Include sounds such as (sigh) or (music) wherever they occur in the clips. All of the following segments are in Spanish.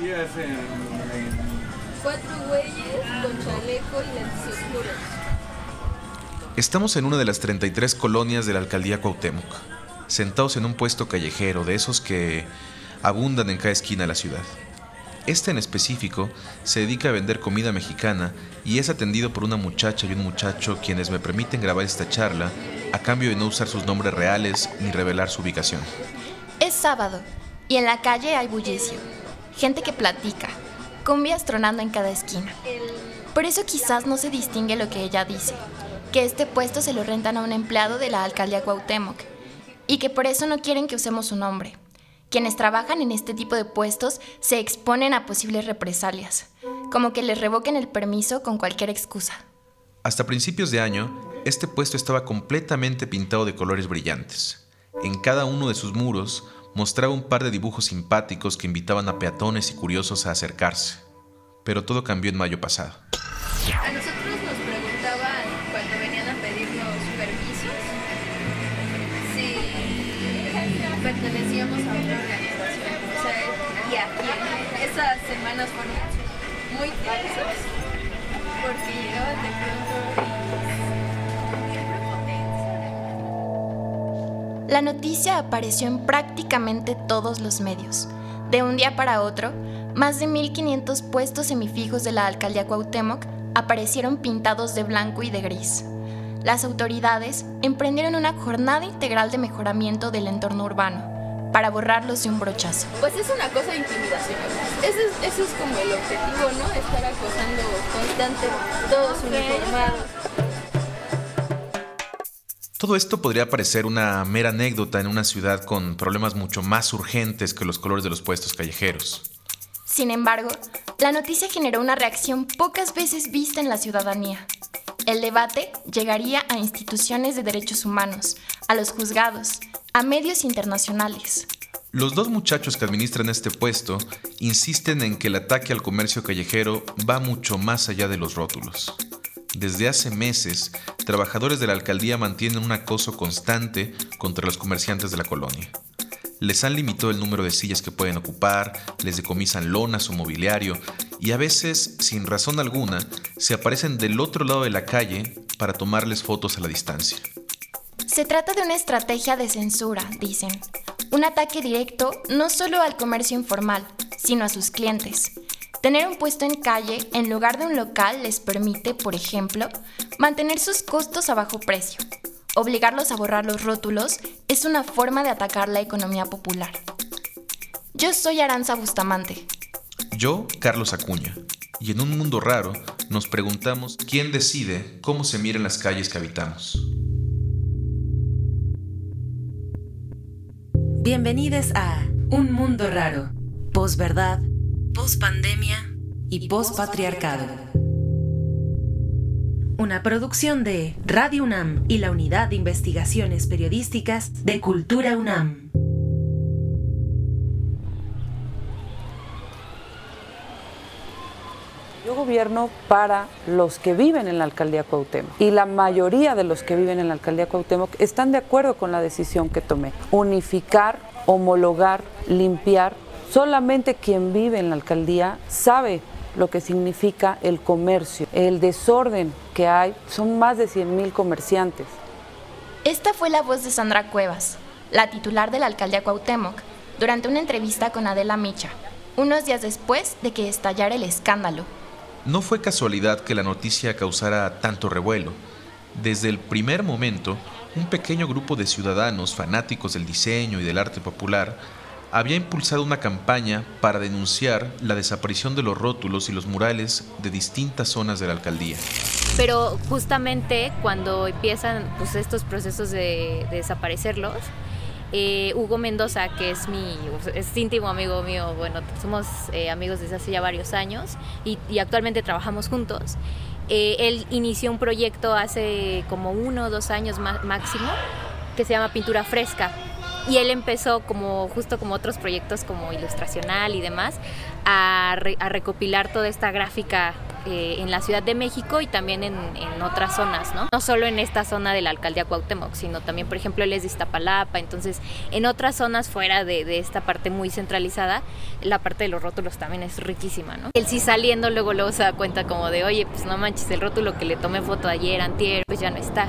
Sí, hacen. Cuatro güeyes con chaleco y lentes oscuros. Estamos en una de las 33 colonias de la alcaldía Cuauhtémoc, sentados en un puesto callejero de esos que abundan en cada esquina de la ciudad. Este en específico se dedica a vender comida mexicana y es atendido por una muchacha y un muchacho quienes me permiten grabar esta charla a cambio de no usar sus nombres reales ni revelar su ubicación. Es sábado y en la calle hay bullicio, gente que platica, cumbias tronando en cada esquina. Por eso quizás no se distingue lo que ella dice, que este puesto se lo rentan a un empleado de la alcaldía Cuauhtémoc y que por eso no quieren que usemos su nombre. Quienes trabajan en este tipo de puestos se exponen a posibles represalias, como que les revoquen el permiso con cualquier excusa. Hasta principios de año, este puesto estaba completamente pintado de colores brillantes. En cada uno de sus muros mostraba un par de dibujos simpáticos que invitaban a peatones y curiosos a acercarse. Pero todo cambió en mayo pasado. A nosotros nos preguntaban cuando venían a pedirnos permisos si pertenecíamos a una organización. O sea, y a quién. Esas semanas fueron muy tensas porque llegaban de pronto La noticia apareció en prácticamente todos los medios. De un día para otro, más de 1.500 puestos semifijos de la alcaldía Cuauhtémoc aparecieron pintados de blanco y de gris. Las autoridades emprendieron una jornada integral de mejoramiento del entorno urbano para borrarlos de un brochazo. Pues es una cosa de intimidación. Ese es, ese es como el objetivo, ¿no? Estar acosando constante, todos uniformados. Todo esto podría parecer una mera anécdota en una ciudad con problemas mucho más urgentes que los colores de los puestos callejeros. Sin embargo, la noticia generó una reacción pocas veces vista en la ciudadanía. El debate llegaría a instituciones de derechos humanos, a los juzgados, a medios internacionales. Los dos muchachos que administran este puesto insisten en que el ataque al comercio callejero va mucho más allá de los rótulos. Desde hace meses, trabajadores de la alcaldía mantienen un acoso constante contra los comerciantes de la colonia. Les han limitado el número de sillas que pueden ocupar, les decomisan lonas o mobiliario y a veces, sin razón alguna, se aparecen del otro lado de la calle para tomarles fotos a la distancia. Se trata de una estrategia de censura, dicen. Un ataque directo no solo al comercio informal, sino a sus clientes. Tener un puesto en calle en lugar de un local les permite, por ejemplo, mantener sus costos a bajo precio. Obligarlos a borrar los rótulos es una forma de atacar la economía popular. Yo soy Aranza Bustamante. Yo, Carlos Acuña. Y en un mundo raro, nos preguntamos quién decide cómo se miran las calles que habitamos. Bienvenidos a Un Mundo Raro, posverdad, pospandemia y pospatriarcado. Una producción de Radio UNAM y la Unidad de Investigaciones Periodísticas de Cultura UNAM. Yo gobierno para los que viven en la alcaldía Cuauhtémoc y la mayoría de los que viven en la alcaldía Cuauhtémoc están de acuerdo con la decisión que tomé. Unificar, homologar, limpiar. Solamente quien vive en la alcaldía sabe lo que significa el comercio, el desorden que hay. Son más de 100 mil comerciantes. Esta fue la voz de Sandra Cuevas, la titular de la alcaldía Cuauhtémoc, durante una entrevista con Adela Micha, unos días después de que estallara el escándalo. No fue casualidad que la noticia causara tanto revuelo. Desde el primer momento, un pequeño grupo de ciudadanos fanáticos del diseño y del arte popular había impulsado una campaña para denunciar la desaparición de los rótulos y los murales de distintas zonas de la alcaldía. Pero justamente cuando empiezan pues, estos procesos de, de desaparecerlos, eh, Hugo Mendoza, que es mi es íntimo amigo mío, bueno, somos eh, amigos desde hace ya varios años y, y actualmente trabajamos juntos. Eh, él inició un proyecto hace como uno o dos años máximo que se llama Pintura Fresca. Y él empezó como justo como otros proyectos como ilustracional y demás a, re, a recopilar toda esta gráfica eh, en la Ciudad de México y también en, otras zonas, ¿no? No solo en esta zona de la alcaldía Cuauhtémoc, sino también, por ejemplo, él es de Iztapalapa, entonces en otras zonas fuera de, esta parte muy centralizada, la parte de los rótulos también es riquísima, ¿no? Él sí saliendo luego luego se da cuenta como de, oye, pues no manches, el rótulo que le tomé foto ayer, antier, pues ya no está,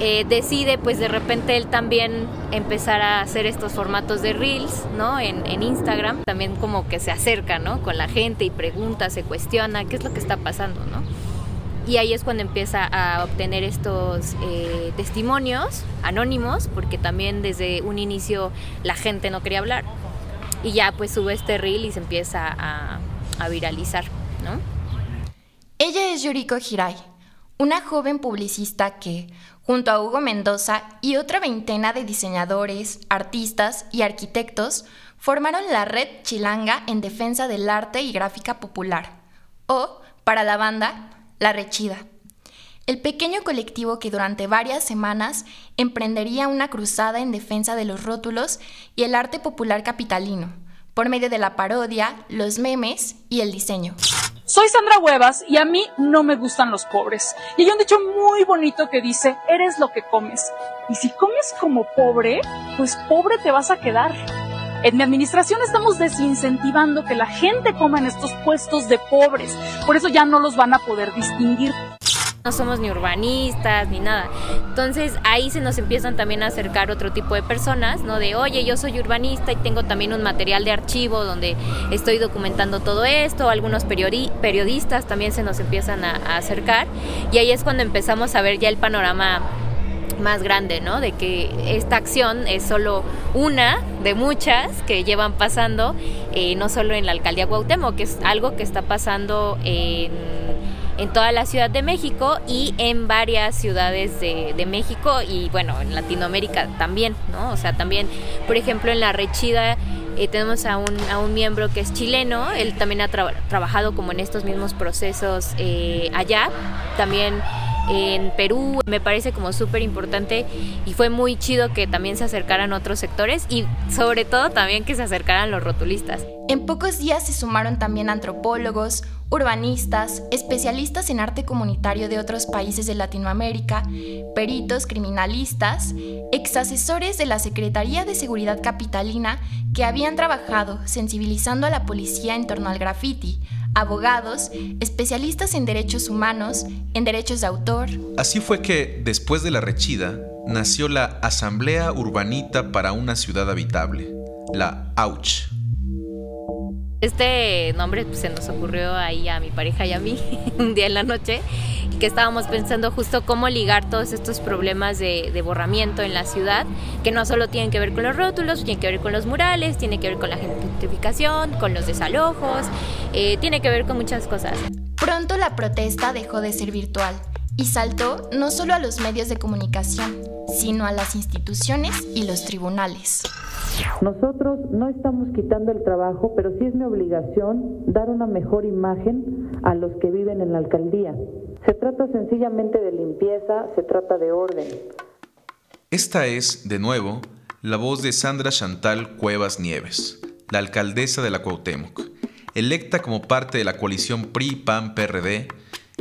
eh, decide pues de repente él también empezar a hacer estos formatos de reels, ¿no? En, Instagram, también como que se acerca, ¿no? Con la gente y pregunta, se cuestiona qué es lo que está pasando, ¿no? Y ahí es cuando empieza a obtener estos eh, testimonios anónimos, porque también desde un inicio la gente no quería hablar. Y ya pues sube este reel y se empieza a, viralizar, ¿no? Ella es Yuriko Hirai, una joven publicista que, junto a Hugo Mendoza y otra veintena de diseñadores, artistas y arquitectos, formaron la Red Chilanga en defensa del arte y gráfica popular, o, para la banda, La Rechida. El pequeño colectivo que durante varias semanas emprendería una cruzada en defensa de los rótulos y el arte popular capitalino, por medio de la parodia, los memes y el diseño. Soy Sandra Huevas y a mí no me gustan los pobres. Y hay un dicho muy bonito que dice, eres lo que comes. Y si comes como pobre, pues pobre te vas a quedar. En mi administración estamos desincentivando que la gente coma en estos puestos de pobres. Por eso ya no los van a poder distinguir no somos ni urbanistas ni nada. Entonces ahí se nos empiezan también a acercar otro tipo de personas, ¿no? De, oye, yo soy urbanista y tengo también un material de archivo donde estoy documentando todo esto, algunos periodistas también se nos empiezan a, acercar y ahí es cuando empezamos a ver ya el panorama más grande, ¿no? De que esta acción es solo una de muchas que llevan pasando, eh, no solo en la alcaldía Cuauhtémoc, que es algo que está pasando en en toda la Ciudad de México y en varias ciudades de, México y bueno, en Latinoamérica también, ¿no? O sea, también, por ejemplo, en la Rechida eh, tenemos a un, a un miembro que es chileno, él también ha trabajado como en estos mismos procesos eh, allá, también en Perú, me parece como súper importante y fue muy chido que también se acercaran otros sectores y sobre todo también que se acercaran los rotulistas. En pocos días se sumaron también antropólogos, urbanistas, especialistas en arte comunitario de otros países de Latinoamérica, peritos criminalistas, exasesores de la Secretaría de Seguridad Capitalina que habían trabajado sensibilizando a la policía en torno al graffiti, abogados, especialistas en derechos humanos, en derechos de autor. Así fue que, después de la rechida, nació la Asamblea Urbanita para una Ciudad Habitable, la AUCH. Este nombre pues, se nos ocurrió ahí a mi pareja y a mí (laughs) un día en la noche que estábamos pensando justo cómo ligar todos estos problemas de, borramiento en la ciudad, que no solo tienen que ver con los rótulos, tienen que ver con los murales, tiene que ver con la gentrificación, con los desalojos, eh, tiene que ver con muchas cosas. Pronto la protesta dejó de ser virtual y saltó no solo a los medios de comunicación, sino a las instituciones y los tribunales. Nosotros no estamos quitando el trabajo, pero sí es mi obligación dar una mejor imagen a los que viven en la alcaldía. Se trata sencillamente de limpieza, se trata de orden. Esta es, de nuevo, la voz de Sandra Chantal Cuevas Nieves, la alcaldesa de la Cuauhtémoc, electa como parte de la coalición PRI-PAN-PRD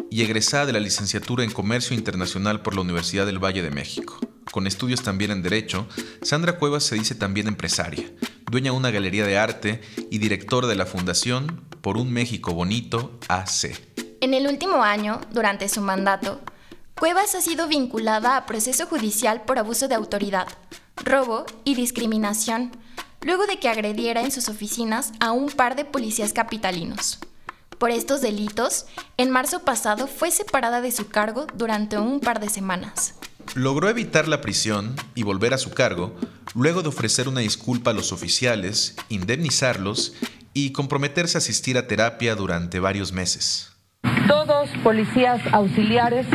y egresada de la licenciatura en Comercio Internacional por la Universidad del Valle de México. Con estudios también en Derecho, Sandra Cuevas se dice también empresaria, dueña de una galería de arte y directora de la Fundación Por un México Bonito AC. En el último año, durante su mandato, Cuevas ha sido vinculada a proceso judicial por abuso de autoridad, robo y discriminación, luego de que agrediera en sus oficinas a un par de policías capitalinos. Por estos delitos, en marzo pasado fue separada de su cargo durante un par de semanas. Logró evitar la prisión y volver a su cargo luego de ofrecer una disculpa a los oficiales, indemnizarlos y comprometerse a asistir a terapia durante varios meses. Todos policías auxiliares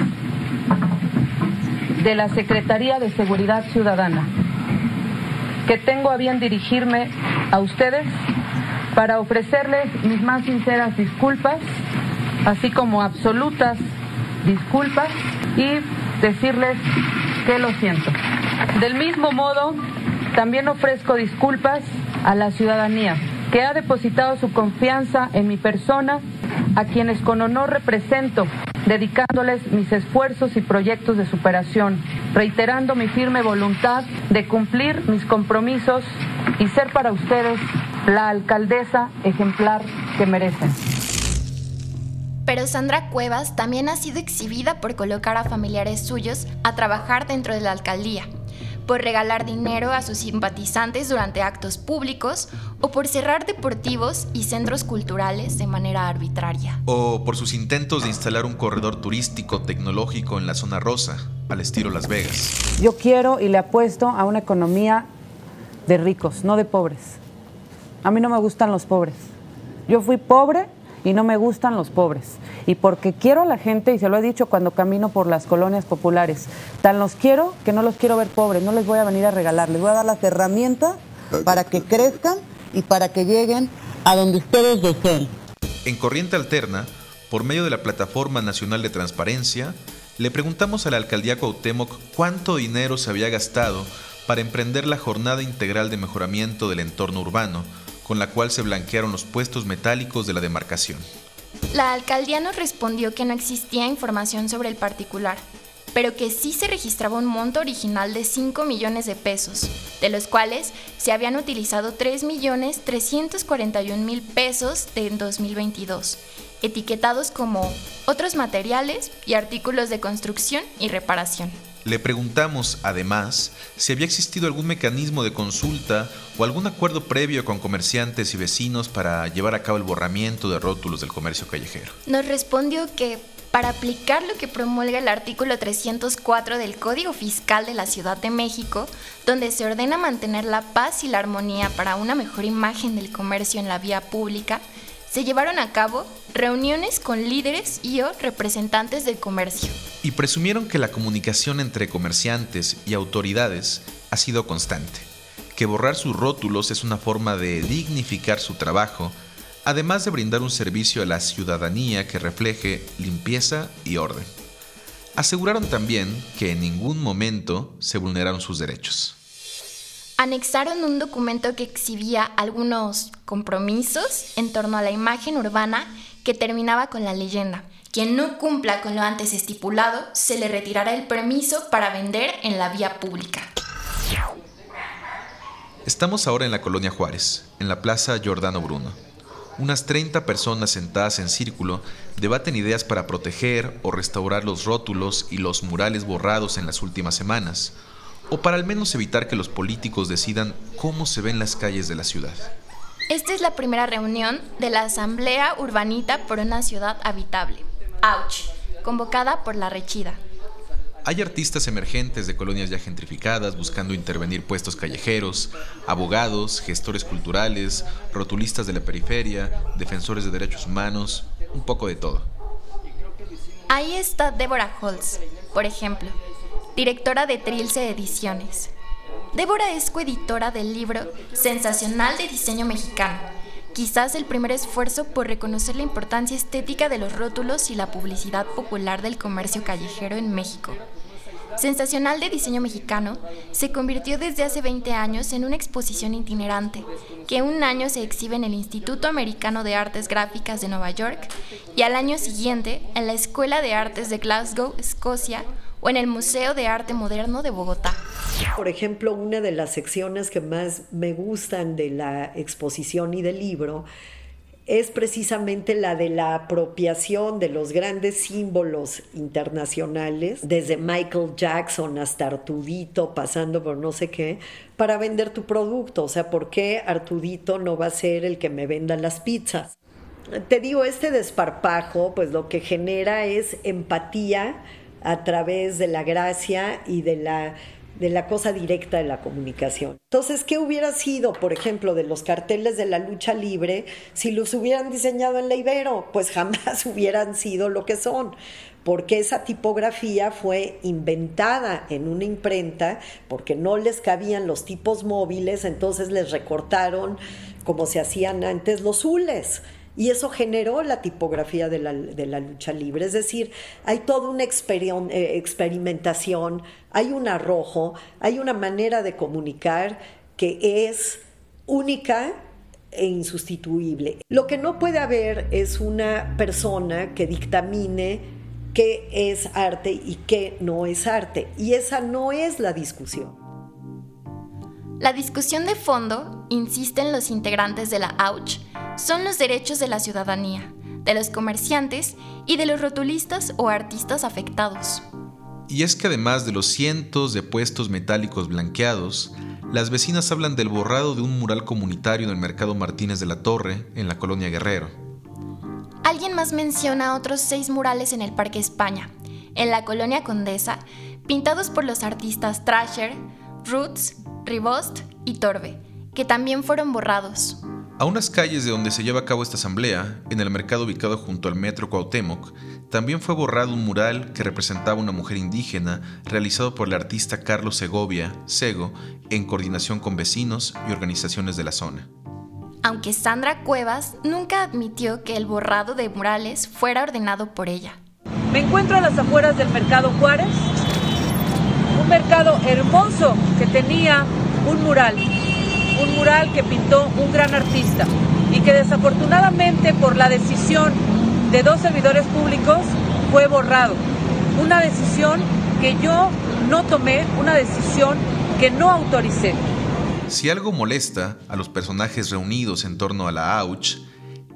de la Secretaría de Seguridad Ciudadana, que tengo a bien dirigirme a ustedes para ofrecerles mis más sinceras disculpas, así como absolutas disculpas y decirles que lo siento. Del mismo modo, también ofrezco disculpas a la ciudadanía que ha depositado su confianza en mi persona, a quienes con honor represento, dedicándoles mis esfuerzos y proyectos de superación, reiterando mi firme voluntad de cumplir mis compromisos y ser para ustedes la alcaldesa ejemplar que merecen. Pero Sandra Cuevas también ha sido exhibida por colocar a familiares suyos a trabajar dentro de la alcaldía, por regalar dinero a sus simpatizantes durante actos públicos o por cerrar deportivos y centros culturales de manera arbitraria. O por sus intentos de instalar un corredor turístico tecnológico en la zona rosa, al estilo Las Vegas. Yo quiero y le apuesto a una economía de ricos, no de pobres. A mí no me gustan los pobres. Yo fui pobre y no me gustan los pobres. Y porque quiero a la gente, y se lo he dicho cuando camino por las colonias populares, tan los quiero que no los quiero ver pobres, no les voy a venir a regalar, les voy a dar las herramientas para que crezcan y para que lleguen a donde ustedes deseen. En Corriente Alterna, por medio de la Plataforma Nacional de Transparencia, le preguntamos a la alcaldía Cuauhtémoc cuánto dinero se había gastado para emprender la jornada integral de mejoramiento del entorno urbano, con la cual se blanquearon los puestos metálicos de la demarcación. La alcaldía nos respondió que no existía información sobre el particular, pero que sí se registraba un monto original de 5 millones de pesos, de los cuales se habían utilizado 3 millones 341 mil pesos en 2022, etiquetados como otros materiales y artículos de construcción y reparación. Le preguntamos, además, si había existido algún mecanismo de consulta o algún acuerdo previo con comerciantes y vecinos para llevar a cabo el borramiento de rótulos del comercio callejero. Nos respondió que para aplicar lo que promulga el artículo 304 del Código Fiscal de la Ciudad de México, donde se ordena mantener la paz y la armonía para una mejor imagen del comercio en la vía pública, se llevaron a cabo reuniones con líderes y o representantes del comercio. Y presumieron que la comunicación entre comerciantes y autoridades ha sido constante, que borrar sus rótulos es una forma de dignificar su trabajo, además de brindar un servicio a la ciudadanía que refleje limpieza y orden. Aseguraron también que en ningún momento se vulneraron sus derechos anexaron un documento que exhibía algunos compromisos en torno a la imagen urbana que terminaba con la leyenda. Quien no cumpla con lo antes estipulado, se le retirará el permiso para vender en la vía pública. Estamos ahora en la colonia Juárez, en la Plaza Giordano Bruno. Unas 30 personas sentadas en círculo debaten ideas para proteger o restaurar los rótulos y los murales borrados en las últimas semanas, o para al menos evitar que los políticos decidan cómo se ven las calles de la ciudad. Esta es la primera reunión de la Asamblea Urbanita por una ciudad habitable, AUCH, convocada por la Rechida. Hay artistas emergentes de colonias ya gentrificadas buscando intervenir puestos callejeros, abogados, gestores culturales, rotulistas de la periferia, defensores de derechos humanos, un poco de todo. Ahí está Deborah Holtz, por ejemplo, directora de Trilce Ediciones. Débora es coeditora del libro Sensacional de Diseño Mexicano, quizás el primer esfuerzo por reconocer la importancia estética de los rótulos y la publicidad popular del comercio callejero en México. Sensacional de Diseño Mexicano se convirtió desde hace 20 años en una exposición itinerante que un año se exhibe en el Instituto Americano de Artes Gráficas de Nueva York y al año siguiente en la Escuela de Artes de Glasgow, Escocia, o en el Museo de Arte Moderno de Bogotá. Por ejemplo, una de las secciones que más me gustan de la exposición y del libro es precisamente la de la apropiación de los grandes símbolos internacionales, desde Michael Jackson hasta Artudito, pasando por no sé qué, para vender tu producto. O sea, ¿por qué Artudito no va a ser el que me venda las pizzas? Te digo, este desparpajo, pues lo que genera es empatía a través de la gracia y de la, de la cosa directa de la comunicación. Entonces, ¿qué hubiera sido, por ejemplo, de los carteles de la lucha libre si los hubieran diseñado en la Ibero? Pues jamás (laughs) hubieran sido lo que son, porque esa tipografía fue inventada en una imprenta, porque no les cabían los tipos móviles, entonces les recortaron, como se hacían antes, los hules y eso generó la tipografía de la, lucha libre. Es decir, hay toda una eh, experimentación, hay un arrojo, hay una manera de comunicar que es única e insustituible. Lo que no puede haber es una persona que dictamine qué es arte y qué no es arte. Y esa no es la discusión. La discusión de fondo, insisten los integrantes de la AUCH, son los derechos de la ciudadanía, de los comerciantes y de los rotulistas o artistas afectados. Y es que además de los cientos de puestos metálicos blanqueados, las vecinas hablan del borrado de un mural comunitario en el Mercado Martínez de la Torre, en la colonia Guerrero. Alguien más menciona otros seis murales en el Parque España, en la colonia Condesa, pintados por los artistas Trasher, Roots, Ribost y Torbe, que también fueron borrados. A unas calles de donde se lleva a cabo esta asamblea, en el mercado ubicado junto al metro Cuauhtémoc, también fue borrado un mural que representaba una mujer indígena realizado por el artista Carlos Segovia, Sego, en coordinación con vecinos y organizaciones de la zona. Aunque Sandra Cuevas nunca admitió que el borrado de murales fuera ordenado por ella. Me encuentro a las afueras del mercado Juárez, un mercado hermoso que tenía un mural un mural que pintó un gran artista y que desafortunadamente por la decisión de dos servidores públicos fue borrado. Una decisión que yo no tomé, una decisión que no autoricé. Si algo molesta a los personajes reunidos en torno a la AUCH,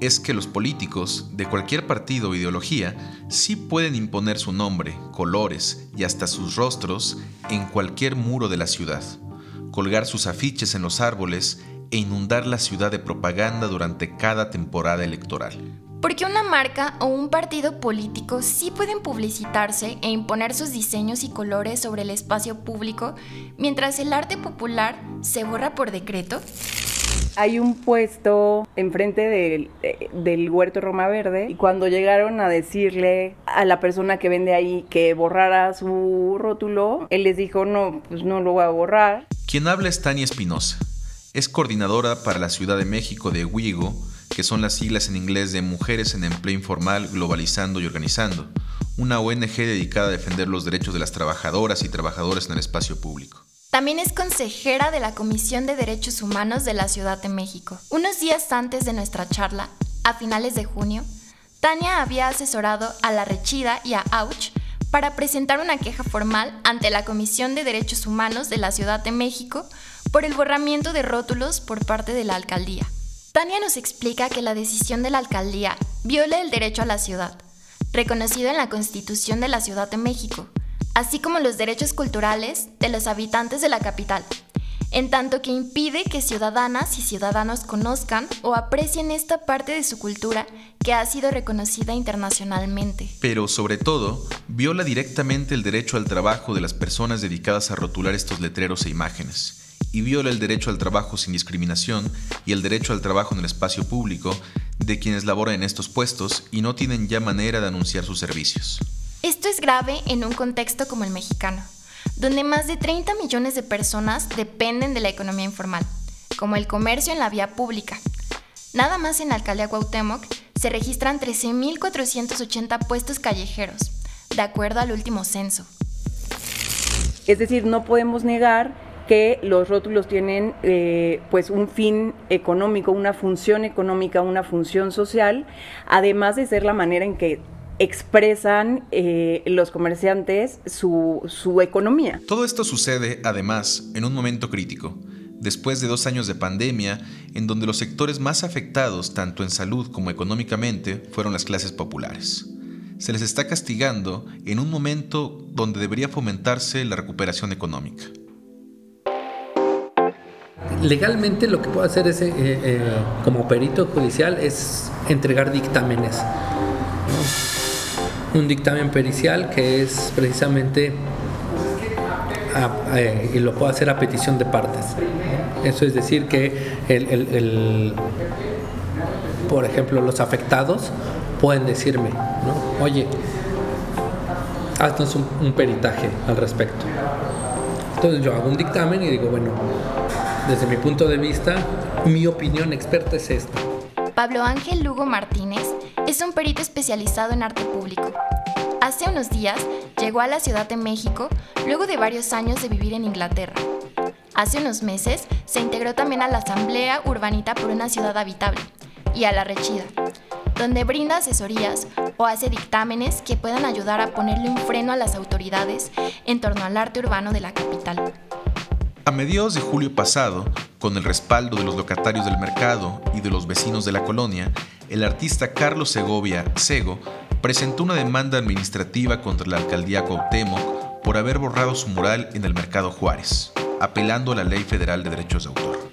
es que los políticos de cualquier partido o ideología sí pueden imponer su nombre, colores y hasta sus rostros en cualquier muro de la ciudad colgar sus afiches en los árboles e inundar la ciudad de propaganda durante cada temporada electoral. Porque una marca o un partido político sí pueden publicitarse e imponer sus diseños y colores sobre el espacio público, mientras el arte popular se borra por decreto. Hay un puesto enfrente del, del, huerto Roma Verde y cuando llegaron a decirle a la persona que vende ahí que borrara su rótulo, él les dijo, no, pues no lo voy a borrar. Quien habla es Tania Espinosa. Es coordinadora para la Ciudad de México de WIGO, que son las siglas en inglés de Mujeres en Empleo Informal, Globalizando y Organizando, una ONG dedicada a defender los derechos de las trabajadoras y trabajadores en el espacio público. También es consejera de la Comisión de Derechos Humanos de la Ciudad de México. Unos días antes de nuestra charla, a finales de junio, Tania había asesorado a La Rechida y a Auch para presentar una queja formal ante la Comisión de Derechos Humanos de la Ciudad de México por el borramiento de rótulos por parte de la alcaldía. Tania nos explica que la decisión de la alcaldía viola el derecho a la ciudad, reconocido en la Constitución de la Ciudad de México, así como los derechos culturales de los habitantes de la capital, en tanto que impide que ciudadanas y ciudadanos conozcan o aprecien esta parte de su cultura que ha sido reconocida internacionalmente. Pero sobre todo, viola directamente el derecho al trabajo de las personas dedicadas a rotular estos letreros e imágenes, y viola el derecho al trabajo sin discriminación y el derecho al trabajo en el espacio público de quienes laboran en estos puestos y no tienen ya manera de anunciar sus servicios. Esto es grave en un contexto como el mexicano donde más de 30 millones de personas dependen de la economía informal, como el comercio en la vía pública. Nada más en la alcaldía Cuauhtémoc se registran 13.480 puestos callejeros, de acuerdo al último censo. Es decir, no podemos negar que los rótulos tienen eh, pues un fin económico, una función económica, una función social, además de ser la manera en que expresan eh, los comerciantes su, su economía. Todo esto sucede, además, en un momento crítico, después de dos años de pandemia, en donde los sectores más afectados, tanto en salud como económicamente, fueron las clases populares. Se les está castigando en un momento donde debería fomentarse la recuperación económica. Legalmente lo que puedo hacer es, eh, eh, como perito judicial es entregar dictámenes un dictamen pericial que es precisamente eh, y lo puedo hacer a petición de partes. Eso es decir que el, por ejemplo los afectados pueden decirme, oye, haznos un peritaje al respecto. Entonces yo hago un dictamen y digo, bueno, desde mi punto de vista, mi opinión experta es esta. Pablo Ángel Lugo Martínez es un perito especializado en arte público. Hace unos días llegó a la Ciudad de México luego de varios años de vivir en Inglaterra. Hace unos meses se integró también a la Asamblea Urbanita por una ciudad habitable y a la Rechida, donde brinda asesorías o hace dictámenes que puedan ayudar a ponerle un freno a las autoridades en torno al arte urbano de la capital. A mediados de julio pasado, con el respaldo de los locatarios del mercado y de los vecinos de la colonia, el artista Carlos Segovia, Sego, presentó una demanda administrativa contra la alcaldía Cuauhtémoc por haber borrado su mural en el mercado Juárez apelando a la Ley Federal de Derechos de Autor.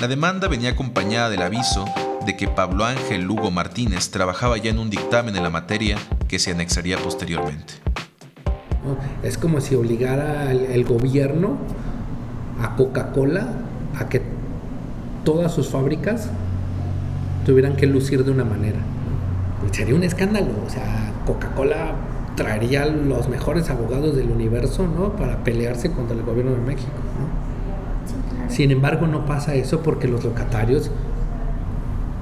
La demanda venía acompañada del aviso de que Pablo Ángel Lugo Martínez trabajaba ya en un dictamen en la materia que se anexaría posteriormente. Es como si obligara el, gobierno a Coca-Cola a que todas sus fábricas tuvieran que lucir de una manera. Sería un escándalo. O sea, Coca-Cola traería los mejores abogados del universo, ¿no? Para pelearse contra el gobierno de México, Sin embargo, no pasa eso porque los locatarios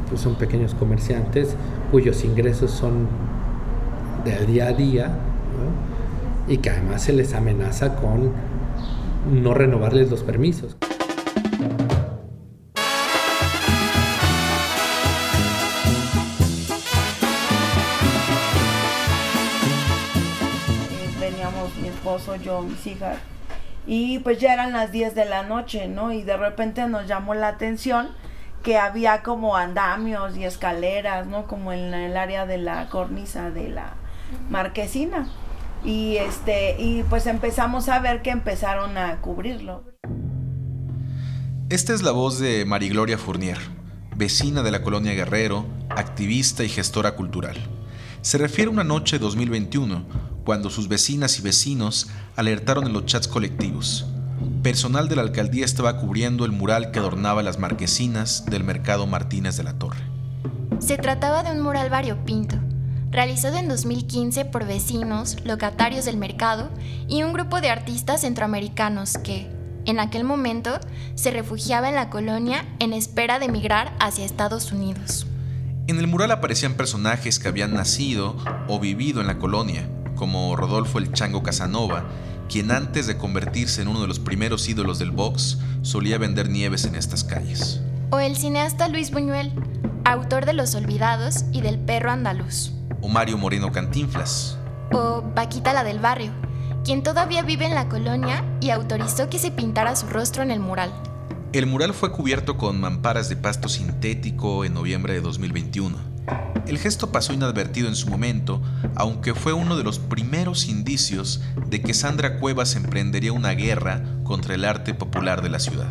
pues, son pequeños comerciantes cuyos ingresos son del día a día, Y que además se les amenaza con no renovarles los permisos. Yo, mis hijas. Y pues ya eran las 10 de la noche, ¿no? Y de repente nos llamó la atención que había como andamios y escaleras, ¿no? Como en el área de la cornisa de la marquesina. Y este, y pues empezamos a ver que empezaron a cubrirlo. Esta es la voz de Marigloria Fournier, vecina de la colonia Guerrero, activista y gestora cultural. Se refiere a una noche 2021 cuando sus vecinas y vecinos alertaron en los chats colectivos. Personal de la alcaldía estaba cubriendo el mural que adornaba las marquesinas del mercado Martínez de la Torre. Se trataba de un mural variopinto, realizado en 2015 por vecinos, locatarios del mercado y un grupo de artistas centroamericanos que, en aquel momento, se refugiaba en la colonia en espera de emigrar hacia Estados Unidos. En el mural aparecían personajes que habían nacido o vivido en la colonia, como Rodolfo el Chango Casanova, quien antes de convertirse en uno de los primeros ídolos del box solía vender nieves en estas calles. O el cineasta Luis Buñuel, autor de Los Olvidados y del Perro Andaluz. O Mario Moreno Cantinflas. O Paquita la del Barrio, quien todavía vive en la colonia y autorizó que se pintara su rostro en el mural. El mural fue cubierto con mamparas de pasto sintético en noviembre de 2021. El gesto pasó inadvertido en su momento, aunque fue uno de los primeros indicios de que Sandra Cuevas emprendería una guerra contra el arte popular de la ciudad.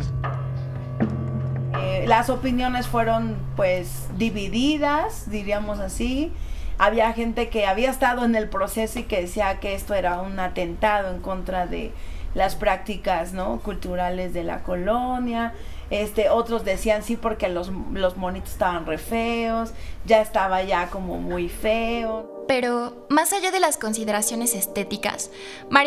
Eh, las opiniones fueron pues divididas, diríamos así. Había gente que había estado en el proceso y que decía que esto era un atentado en contra de las prácticas ¿no? culturales de la colonia. Este, otros decían sí porque los, los monitos estaban re feos, ya estaba ya como muy feo. Pero, más allá de las consideraciones estéticas,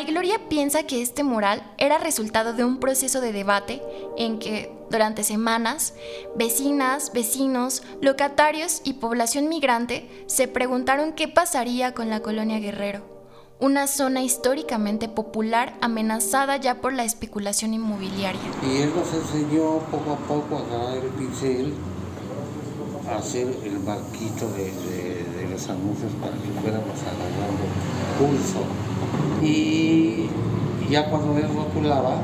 Gloria piensa que este mural era resultado de un proceso de debate en que, durante semanas, vecinas, vecinos, locatarios y población migrante se preguntaron qué pasaría con la colonia Guerrero una zona históricamente popular amenazada ya por la especulación inmobiliaria. Y él nos enseñó poco a poco a agarrar el pincel, a hacer el marquito de, los anuncios para que fuéramos agarrando pulso. Y ya cuando él rotulaba,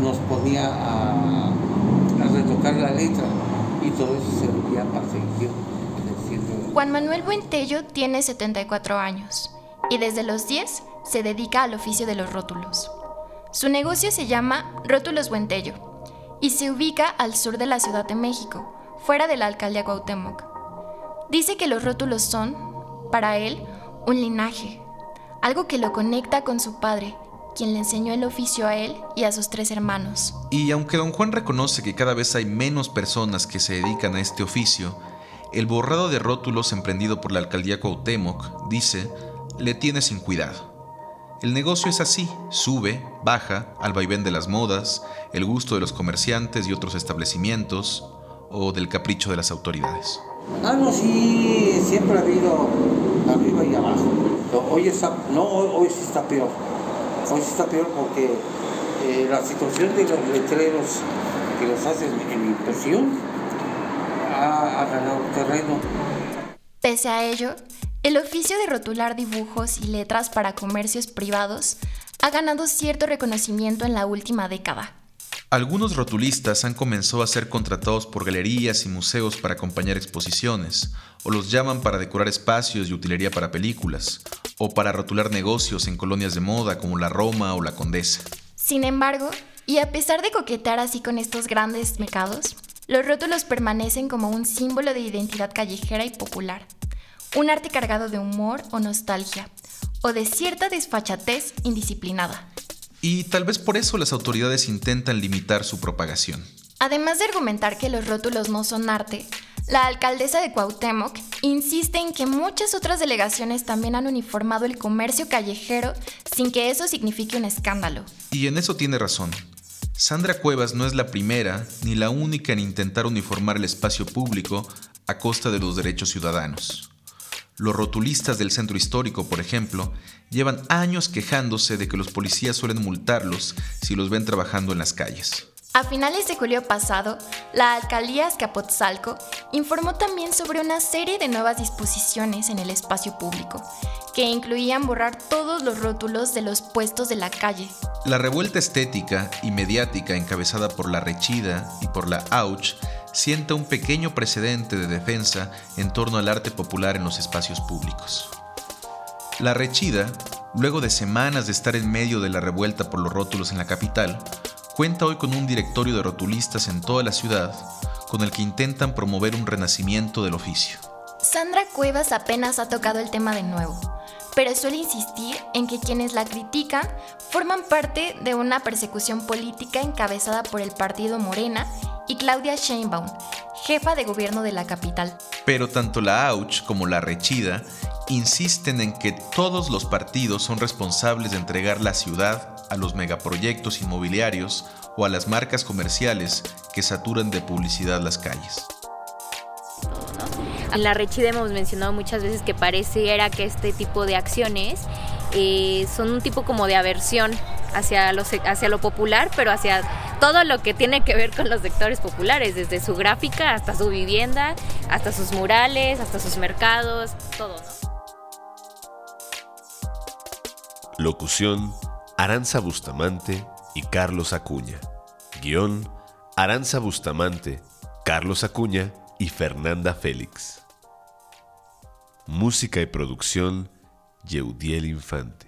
nos ponía a, retocar la letra y todo eso servía para seguir. Juan Manuel Buentello tiene 74 años y desde los 10 se dedica al oficio de los rótulos. Su negocio se llama Rótulos Buentello y se ubica al sur de la Ciudad de México, fuera de la alcaldía Cuauhtémoc. Dice que los rótulos son, para él, un linaje, algo que lo conecta con su padre, quien le enseñó el oficio a él y a sus tres hermanos. Y aunque don Juan reconoce que cada vez hay menos personas que se dedican a este oficio, el borrado de rótulos emprendido por la alcaldía Cuauhtémoc, dice, le tiene sin cuidado. El negocio es así, sube, baja, al vaivén de las modas, el gusto de los comerciantes y otros establecimientos, o del capricho de las autoridades. Ah, no, sí, siempre ha habido arriba y abajo. Hoy está, no, hoy sí está peor. Hoy sí está peor porque eh, la situación de los letreros que los hacen en impresión ha, ha ganado terreno. Pese a ello, el oficio de rotular dibujos y letras para comercios privados ha ganado cierto reconocimiento en la última década. Algunos rotulistas han comenzado a ser contratados por galerías y museos para acompañar exposiciones, o los llaman para decorar espacios y utilería para películas, o para rotular negocios en colonias de moda como la Roma o la Condesa. Sin embargo, y a pesar de coquetear así con estos grandes mercados, los rótulos permanecen como un símbolo de identidad callejera y popular, un arte cargado de humor o nostalgia, o de cierta desfachatez indisciplinada. Y tal vez por eso las autoridades intentan limitar su propagación. Además de argumentar que los rótulos no son arte, la alcaldesa de Cuauhtémoc insiste en que muchas otras delegaciones también han uniformado el comercio callejero sin que eso signifique un escándalo. Y en eso tiene razón. Sandra Cuevas no es la primera ni la única en intentar uniformar el espacio público a costa de los derechos ciudadanos. Los rotulistas del centro histórico, por ejemplo, llevan años quejándose de que los policías suelen multarlos si los ven trabajando en las calles. A finales de julio pasado, la alcaldía Azcapotzalco informó también sobre una serie de nuevas disposiciones en el espacio público, que incluían borrar todos los rótulos de los puestos de la calle. La revuelta estética y mediática encabezada por la Rechida y por la AUCH sienta un pequeño precedente de defensa en torno al arte popular en los espacios públicos. La Rechida, luego de semanas de estar en medio de la revuelta por los rótulos en la capital, cuenta hoy con un directorio de rotulistas en toda la ciudad con el que intentan promover un renacimiento del oficio. Sandra Cuevas apenas ha tocado el tema de nuevo, pero suele insistir en que quienes la critican forman parte de una persecución política encabezada por el partido Morena y Claudia Sheinbaum, jefa de gobierno de la capital. Pero tanto la AUCH como la Rechida insisten en que todos los partidos son responsables de entregar la ciudad a los megaproyectos inmobiliarios o a las marcas comerciales que saturan de publicidad las calles. En la Rechida hemos mencionado muchas veces que pareciera que este tipo de acciones eh, son un tipo como de aversión hacia, los, hacia lo popular, pero hacia todo lo que tiene que ver con los sectores populares, desde su gráfica hasta su vivienda, hasta sus murales, hasta sus mercados, todo. Locución, Aranza Bustamante y Carlos Acuña. Guión, Aranza Bustamante, Carlos Acuña y Fernanda Félix. Música y producción, Yeudiel Infante.